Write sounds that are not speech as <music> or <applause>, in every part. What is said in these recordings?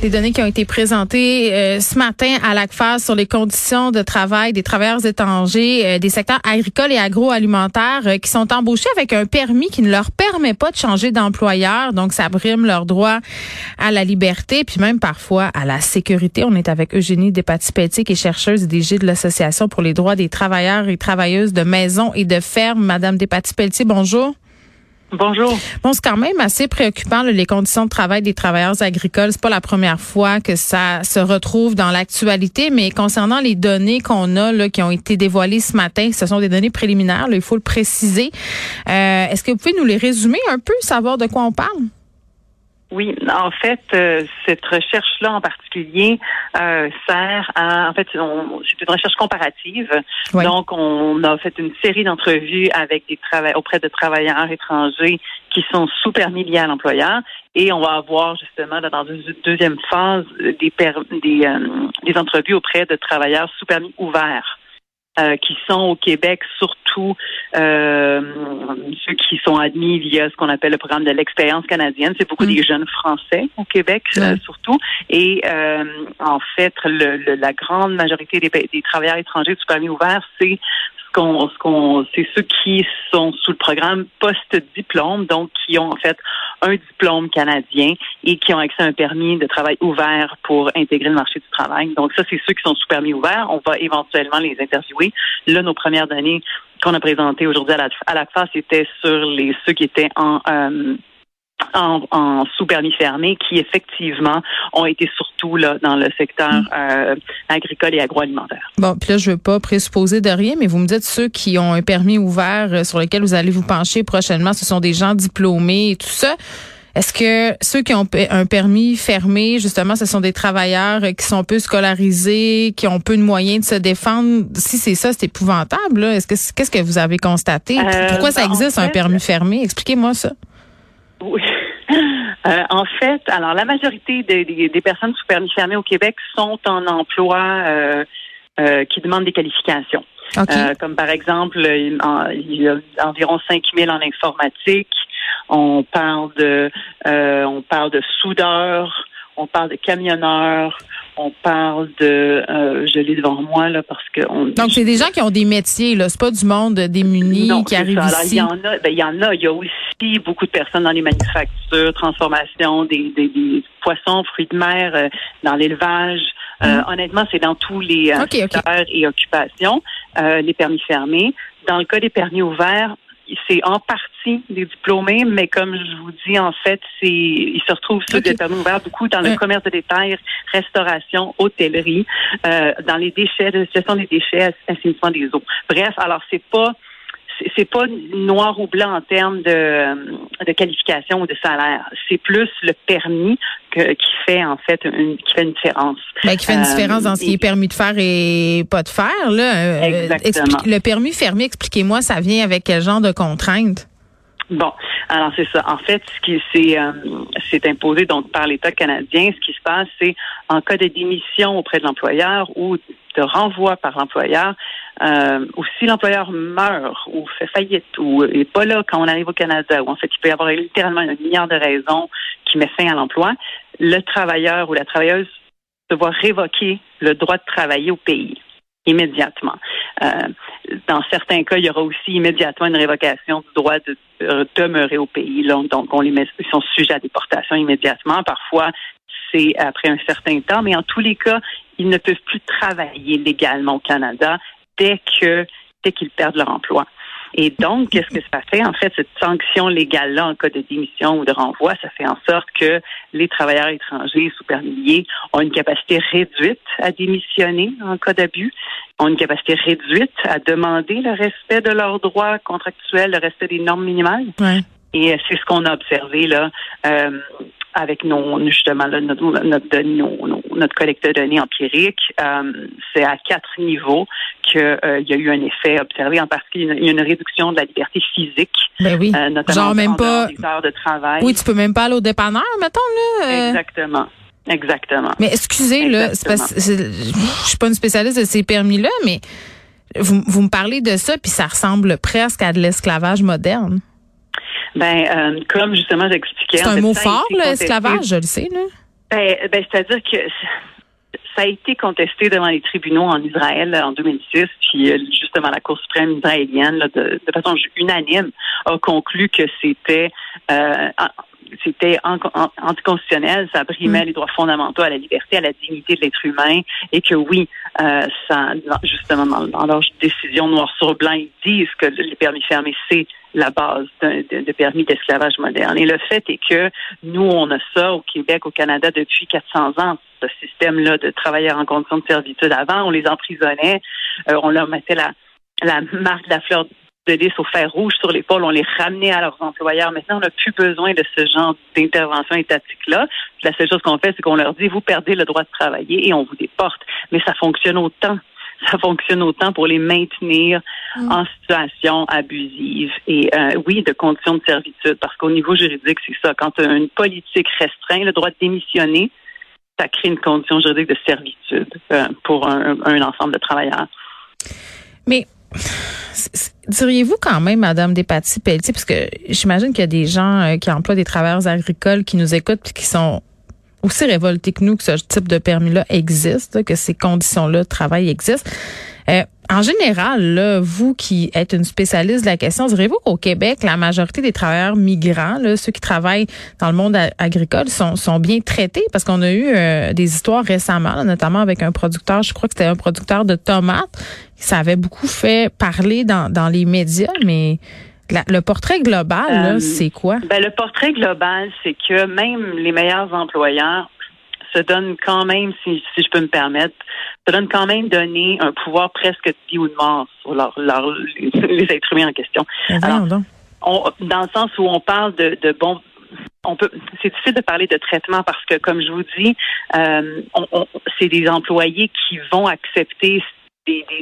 Les données qui ont été présentées euh, ce matin à l'ACFAS sur les conditions de travail des travailleurs étrangers euh, des secteurs agricoles et agroalimentaires euh, qui sont embauchés avec un permis qui ne leur permet pas de changer d'employeur. Donc, ça brime leur droit à la liberté, puis même parfois à la sécurité. On est avec Eugénie Despatie-Pelletier, qui est chercheuse et DG de l'Association pour les droits des travailleurs et travailleuses de maisons et de fermes. Madame Despatie-Pelletier, bonjour. Bonjour. Bon, c'est quand même assez préoccupant les conditions de travail des travailleurs agricoles. C'est pas la première fois que ça se retrouve dans l'actualité, mais concernant les données qu'on a qui ont été dévoilées ce matin, ce sont des données préliminaires. il faut le préciser. Euh, est-ce que vous pouvez nous les résumer un peu, savoir de quoi on parle? Oui, en fait, euh, cette recherche-là en particulier euh, sert à, en fait, c'est une recherche comparative. Donc, on a fait une série d'entrevues avec des travailleurs auprès de travailleurs étrangers qui sont sous permis liés à l'employeur, et on va avoir justement dans une deuxième phase des des, euh, des entrevues auprès de travailleurs sous permis ouverts. Euh, qui sont au Québec, surtout euh, ceux qui sont admis via ce qu'on appelle le programme de l'expérience canadienne. C'est beaucoup mm. des jeunes Français au Québec, euh, surtout. Et en fait, le, la grande majorité des, des travailleurs étrangers sous permis ouvert, c'est ce qu'on, c'est ceux qui sont sous le programme post-diplôme, donc qui ont en fait un diplôme canadien et qui ont accès à un permis de travail ouvert pour intégrer le marché du travail. Donc ça, c'est ceux qui sont sous permis ouvert. On va éventuellement les interviewer. Là, nos premières données qu'on a présentées aujourd'hui à la, à la face étaient sur les ceux qui étaient en euh, en, sous-permis fermé qui effectivement ont été surtout là dans le secteur mm. euh, agricole et agroalimentaire. Bon, puis là je veux pas présupposer de rien, mais vous me dites ceux qui ont un permis ouvert euh, sur lequel vous allez vous pencher prochainement, ce sont des gens diplômés et tout ça. Est-ce que ceux qui ont un permis fermé, justement, ce sont des travailleurs qui sont peu scolarisés, qui ont peu de moyens de se défendre? Si c'est ça, c'est épouvantable. Est-ce que qu'est-ce que vous avez constaté? Euh, Pourquoi ça ben, existe un permis fermé? Expliquez-moi ça. Oui. Euh, en fait, alors la majorité des, personnes sous permis fermé au Québec sont en emploi euh, euh, qui demandent des qualifications. comme par exemple, il, y a environ 5 000 en informatique. On parle de, on parle de soudeurs, on parle de camionneurs, on parle de, euh, je l'ai devant moi là parce que on, donc c'est des gens qui ont des métiers là, c'est pas du monde démuni qui arrive ici. il y en a, ben, il y en a, il y a aussi beaucoup de personnes dans les manufactures, transformation des, des, poissons, fruits de mer, euh, dans l'élevage. Euh, hum. honnêtement, c'est dans tous les secteurs et occupations, les permis fermés. Dans le cas des permis ouverts, c'est en partie des diplômés, mais comme je vous dis, en fait, c'est ils se retrouvent sur des permis ouverts beaucoup dans le commerce de détail, restauration, hôtellerie, euh, dans les déchets, de gestion des déchets, assainissement des eaux. Bref, alors c'est pas c'est pas noir ou blanc en termes de, de qualification ou de salaire. C'est plus le permis que, qui fait en fait une, qui fait une différence. Ben, qui fait une différence dans ce qui est euh, permis de faire et pas de faire. Là. Euh, Exactement. le permis fermé, expliquez-moi, ça vient avec quel genre de contraintes? Bon, alors c'est ça. En fait, ce qui s'est euh, imposé donc par l'État canadien, ce qui se passe, c'est en cas de démission auprès de l'employeur ou de renvoi par l'employeur, euh, ou si l'employeur meurt ou fait faillite ou n'est pas là quand on arrive au Canada, ou en fait il peut y avoir littéralement un milliard de raisons qui met fin à l'emploi, le travailleur ou la travailleuse se voit révoquer le droit de travailler au pays immédiatement. Euh, dans certains cas, il y aura aussi immédiatement une révocation du droit de demeurer au pays. donc, on les met, ils sont sujets à déportation immédiatement. Parfois, c'est après un certain temps, mais en tous les cas, ils ne peuvent plus travailler légalement au Canada dès que dès qu'ils perdent leur emploi. Et donc, qu'est-ce que ça fait? En fait, cette sanction légale-là en cas de démission ou de renvoi, ça fait en sorte que les travailleurs étrangers sous permis ont une capacité réduite à démissionner en cas d'abus, ont une capacité réduite à demander le respect de leurs droits contractuels, le respect des normes minimales. Et c'est ce qu'on a observé là. Euh, avec nos justement notre, notre, collecte de données empiriques, euh, c'est à quatre niveaux qu'il euh, y a eu un effet observé. En particulier, il y a une réduction de la liberté physique, ben oui. Euh, notamment Genre même pas des heures de travail. Oui, tu peux même pas aller au dépanneur, mettons là. Exactement. Exactement. Mais excusez, là, je suis pas une spécialiste de ces permis-là, mais vous, vous me parlez de ça, puis ça ressemble presque à de l'esclavage moderne. Ben, euh, comme justement j'expliquais. C'est un mot fort, l'esclavage, je le sais. Là. Ben, ben c'est-à-dire que ça a été contesté devant les tribunaux en Israël en 2006, puis euh, justement la Cour suprême israélienne, de, façon unanime, a conclu que c'était euh, c'était anticonstitutionnel, ça brimait mm. les droits fondamentaux à la liberté, à la dignité de l'être humain, et que oui, euh, ça, justement, dans, dans leur décision noir sur blanc, ils disent que les permis fermés, c'est la base de, permis d'esclavage moderne. Et le fait est que nous, on a ça au Québec, au Canada depuis 400 ans, ce système-là de travailleurs en condition de servitude. Avant, on les emprisonnait, euh, on leur mettait la, la marque de la fleur de lys au fer rouge sur l'épaule, on les ramenait à leurs employeurs. Maintenant, on n'a plus besoin de ce genre d'intervention étatique-là. La seule chose qu'on fait, c'est qu'on leur dit, vous perdez le droit de travailler et on vous déporte. Mais ça fonctionne autant ça fonctionne autant pour les maintenir mm. en situation abusive et euh, oui, de conditions de servitude, parce qu'au niveau juridique, c'est ça. Quand une politique restreint le droit de démissionner, ça crée une condition juridique de servitude euh, pour un, ensemble de travailleurs. Mais diriez-vous quand même, Madame Despatie-Pelletier, parce que j'imagine qu'il y a des gens euh, qui emploient des travailleurs agricoles qui nous écoutent et qui sont aussi révoltés que nous que ce type de permis-là existe, que ces conditions-là de travail existent. Euh, en général, là, vous qui êtes une spécialiste de la question, direz-vous qu'au Québec, la majorité des travailleurs migrants, là, ceux qui travaillent dans le monde agricole, sont, sont bien traités? Parce qu'on a eu euh, des histoires récemment, notamment avec un producteur, je crois que c'était un producteur de tomates, ça avait beaucoup fait parler dans, dans les médias, mais le portrait global, euh, c'est quoi? Ben, le portrait global, c'est que même les meilleurs employeurs se donnent quand même, si, si je peux me permettre, se donnent quand même donner un pouvoir presque de vie ou de mort sur leur, <laughs> les, êtres humains en question. Ben, on, dans le sens où on parle de, de bon on peut c'est difficile de parler de traitement parce que comme je vous dis euh, on, c'est des employés qui vont accepter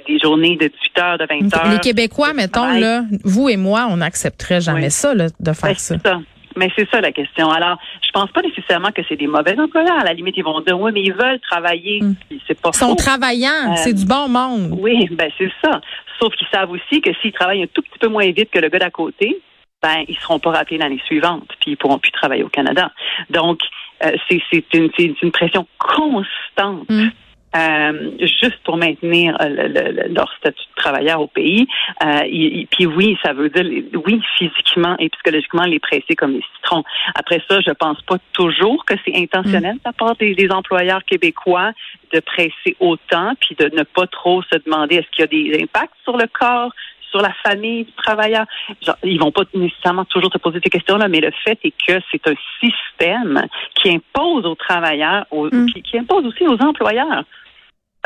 des, journées de 18 heures, de 20 heures. Les Québécois, mettons, là, vous et moi, on n'accepterait jamais ça, de faire ben, ça. ça. Mais c'est ça la question. Alors, je pense pas nécessairement que c'est des mauvais employeurs. À la limite, ils vont dire oui, mais ils veulent travailler. Hmm. C'est pas Ils sont travaillants. Euh, c'est du bon monde. Oui, ben c'est ça. Sauf qu'ils savent aussi que s'ils travaillent un tout petit peu moins vite que le gars d'à côté, ben ils seront pas rappelés l'année suivante, puis ils pourront plus travailler au Canada. Donc, euh, c'est une, une pression constante. Hmm. Euh, juste pour maintenir euh, leur statut de travailleur au pays. Euh, puis oui, ça veut dire, oui, physiquement et psychologiquement, les presser comme les citrons. Après ça, je pense pas toujours que c'est intentionnel de la part des, employeurs québécois de presser autant, puis de ne pas trop se demander est-ce qu'il y a des impacts sur le corps sur la famille du travailleur. Genre, ils vont pas nécessairement toujours se poser ces questions-là, mais le fait est que c'est un système qui impose aux travailleurs, mm. qui, impose aussi aux employeurs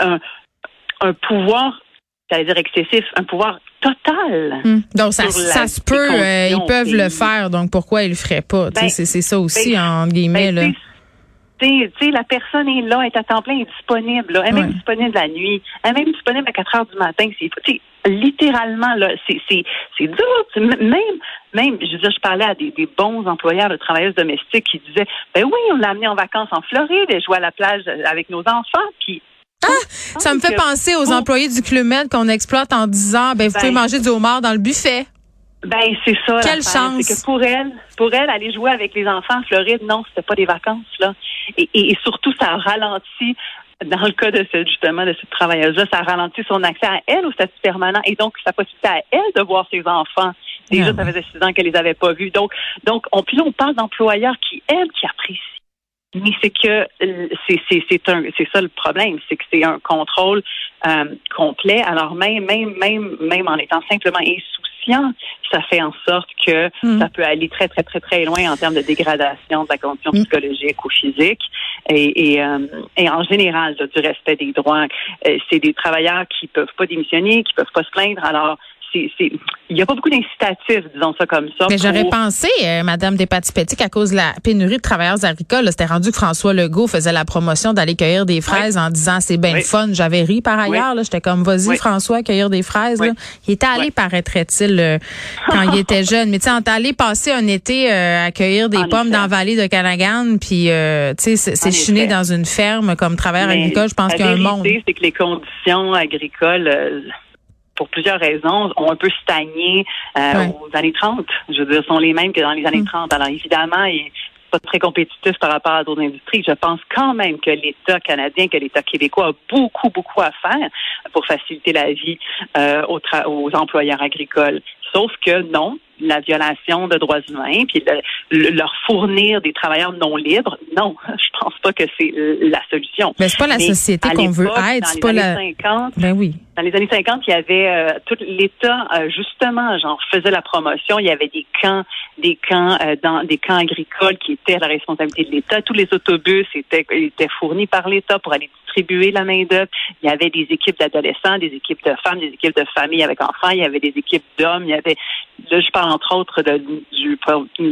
un, pouvoir, j'allais dire excessif, un pouvoir total. Hmm. Donc, ça, ça se peut, euh, ils peuvent le faire, donc pourquoi ils le feraient pas? Ben, c'est ça aussi, ben, en guillemets. Ben, là. sais, la personne est là, est à temps plein, est disponible. Là. Elle est même disponible la nuit. Elle est même disponible à 4 heures du matin. C'est littéralement là, c'est dur. Même, même, je veux dire, je parlais à des, bons employeurs de travailleuses domestiques qui disaient, ben oui, on l'a amené en vacances en Floride, elle jouait à la plage avec nos enfants, puis ah, ça me fait penser aux employés du Club Med qu'on exploite en disant, ben, vous pouvez ben, manger du homard dans le buffet. Ben, c'est ça. Quelle chance. C'est que pour elle, pour elle, aller jouer avec les enfants en Floride, non, c'était pas des vacances, là. Et, et, surtout, ça a ralenti dans le cas de ce, justement de cette travailleuse-là, ça a ralenti son accès à elle au statut permanent et donc sa possibilité à elle de voir ses enfants. Déjà, ah ça faisait six ans qu'elle les avait pas vus. Donc, donc, on, puis là, on parle d'employeurs qui, elles, qui apprécient mais c'est que euh, c'est c'est un c'est ça le problème, c'est que c'est un contrôle euh, complet. Alors même même même même en étant simplement insouciant, ça fait en sorte que hmm. ça peut aller très très très très loin en termes de dégradation de la condition hmm. psychologique ou physique et et, euh, et en général du respect des droits. c'est des travailleurs qui peuvent pas démissionner, qui peuvent pas se plaindre. Alors il n'y a pas beaucoup d'incitatifs, disons ça comme ça. Mais j'aurais pensé, euh, Madame Despatie-Petit, qu'à cause de la pénurie de travailleurs agricoles, c'était rendu que François Legault faisait la promotion d'aller cueillir des fraises en disant c'est bien fun. J'avais ri par ailleurs. J'étais comme vas-y François, cueillir des fraises. Il était allé, paraîtrait-il, euh, quand il était jeune. Mais tu sais, on est allé passer un été euh, à cueillir des pommes dans la vallée de Canagan, puis tu sais, c'est chiné dans une ferme comme travailleur agricole. Je pense qu'il y a un monde. c'est que les conditions agricoles pour plusieurs raisons, ont un peu stagné euh, aux années 30. Je veux dire, sont les mêmes que dans les années 30. Mm. Alors évidemment, et pas très compétitif par rapport à d'autres industries. Je pense quand même que l'État canadien, que l'État québécois a beaucoup, beaucoup à faire pour faciliter la vie euh, aux, aux employeurs agricoles. Sauf que non, la violation de droits humains, puis leur fournir des travailleurs non libres, non, <laughs> je pense pas que c'est la solution. Mais c'est pas la société qu'on veut être, c'est pas la. 50, ben oui. Dans les années 50, il y avait euh, tout l'État euh, justement, genre faisait la promotion. Il y avait des camps, des camps euh, dans des camps agricoles qui étaient à la responsabilité de l'État. Tous les autobus étaient étaient fournis par l'État pour aller distribuer la. Il y avait des équipes d'adolescents, des équipes de femmes, des équipes de familles avec enfants. Il y avait des équipes d'hommes. Il y avait, là, je parle entre autres de, du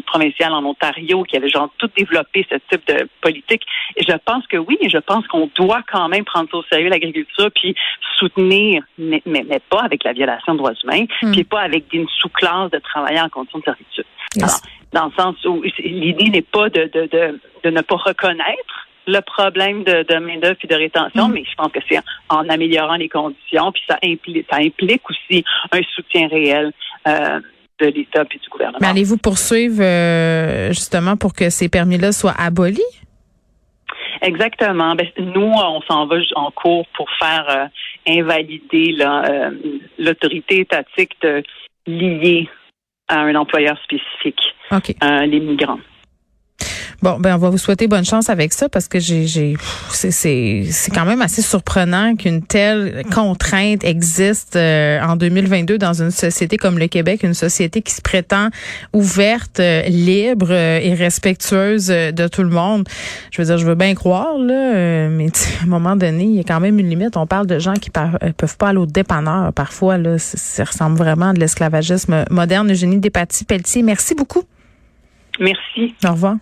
provincial en Ontario qui avait genre tout développé ce type de politique. Et je pense que oui, je pense qu'on doit quand même prendre au sérieux l'agriculture puis soutenir mais, mais, pas avec la violation de droits humains, hmm. puis pas avec une sous-classe de travailleurs en conditions de servitude. Alors, dans le sens où l'idée n'est pas de, de, de, de, ne pas reconnaître le problème de, de main-d'œuvre et de rétention, hmm. mais je pense que c'est en améliorant les conditions, puis ça implique, ça implique aussi un soutien réel. Euh, de l'État et du gouvernement. Mais allez-vous poursuivre euh, justement pour que ces permis-là soient abolis? Exactement. Ben, nous, on s'en va en cours pour faire euh, invalider euh, l'autorité étatique de lier à un employeur spécifique euh, les migrants. Bon, ben on va vous souhaiter bonne chance avec ça parce que j'ai, j'ai c'est, c'est, c'est quand même assez surprenant qu'une telle contrainte existe euh, en 2022 dans une société comme le Québec, une société qui se prétend ouverte, euh, libre euh, et respectueuse de tout le monde. Je veux dire, je veux bien croire là, mais à un moment donné, il y a quand même une limite. On parle de gens qui par, peuvent pas aller au dépanneur parfois là, ça, ressemble vraiment à de l'esclavagisme moderne. Eugénie Despatie-Pelletier, merci beaucoup. Merci. Au revoir.